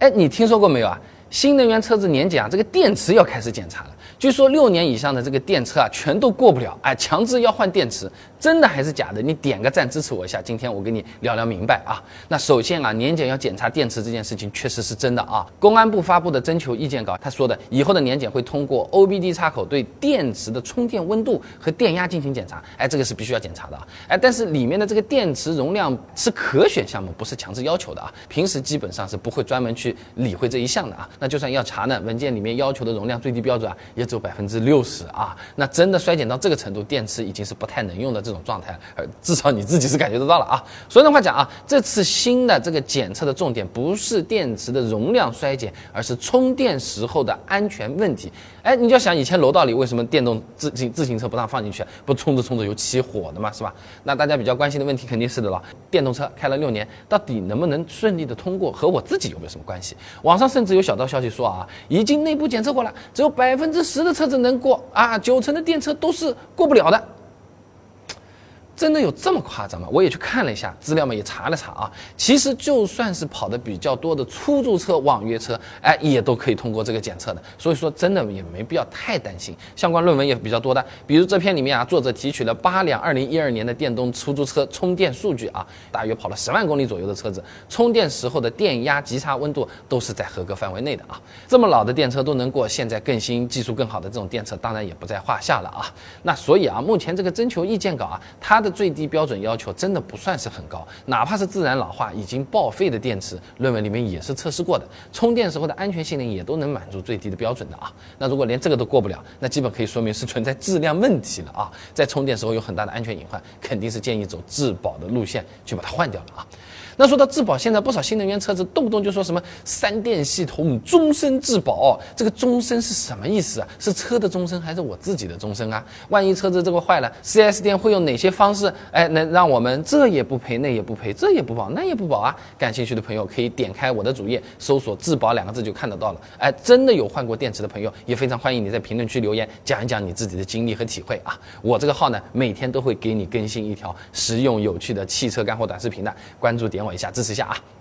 哎，你听说过没有啊？新能源车子年检啊，这个电池要开始检查了。据说六年以上的这个电车啊，全都过不了，哎，强制要换电池，真的还是假的？你点个赞支持我一下。今天我跟你聊聊明白啊。那首先啊，年检要检查电池这件事情确实是真的啊。公安部发布的征求意见稿，他说的以后的年检会通过 OBD 插口对电池的充电温度和电压进行检查，哎，这个是必须要检查的啊。哎，但是里面的这个电池容量是可选项目，不是强制要求的啊。平时基本上是不会专门去理会这一项的啊。那就算要查呢，文件里面要求的容量最低标准啊，也。只有百分之六十啊，那真的衰减到这个程度，电池已经是不太能用的这种状态了，呃，至少你自己是感觉得到了啊。所以的话讲啊，这次新的这个检测的重点不是电池的容量衰减，而是充电时候的安全问题。哎，你就要想以前楼道里为什么电动自行自行车不让放进去，不充着充着有起火的嘛，是吧？那大家比较关心的问题肯定是的了，电动车开了六年，到底能不能顺利的通过，和我自己有没有什么关系？网上甚至有小道消息说啊，已经内部检测过了，只有百分之十。十的车子能过啊，九成的电车都是过不了的。真的有这么夸张吗？我也去看了一下资料嘛，也查了查啊。其实就算是跑的比较多的出租车、网约车，哎，也都可以通过这个检测的。所以说，真的也没必要太担心。相关论文也比较多的，比如这篇里面啊，作者提取了八辆2012年的电动出租车充电数据啊，大约跑了十万公里左右的车子，充电时候的电压、极差温度都是在合格范围内的啊。这么老的电车都能过，现在更新、技术更好的这种电车，当然也不在话下了啊。那所以啊，目前这个征求意见稿啊，它的。最低标准要求真的不算是很高，哪怕是自然老化已经报废的电池，论文里面也是测试过的，充电时候的安全性能也都能满足最低的标准的啊。那如果连这个都过不了，那基本可以说明是存在质量问题了啊，在充电时候有很大的安全隐患，肯定是建议走质保的路线去把它换掉了啊。那说到质保，现在不少新能源车子动不动就说什么三电系统终身质保，这个终身是什么意思啊？是车的终身还是我自己的终身啊？万一车子这个坏了，4S 店会用哪些方式，是哎，能让我们这也不赔，那也不赔，这也不保，那也不保啊？感兴趣的朋友可以点开我的主页，搜索“质保”两个字就看得到了。哎，真的有换过电池的朋友，也非常欢迎你在评论区留言，讲一讲你自己的经历和体会啊。我这个号呢，每天都会给你更新一条实用有趣的汽车干货短视频的，关注点我。一下支持一下啊！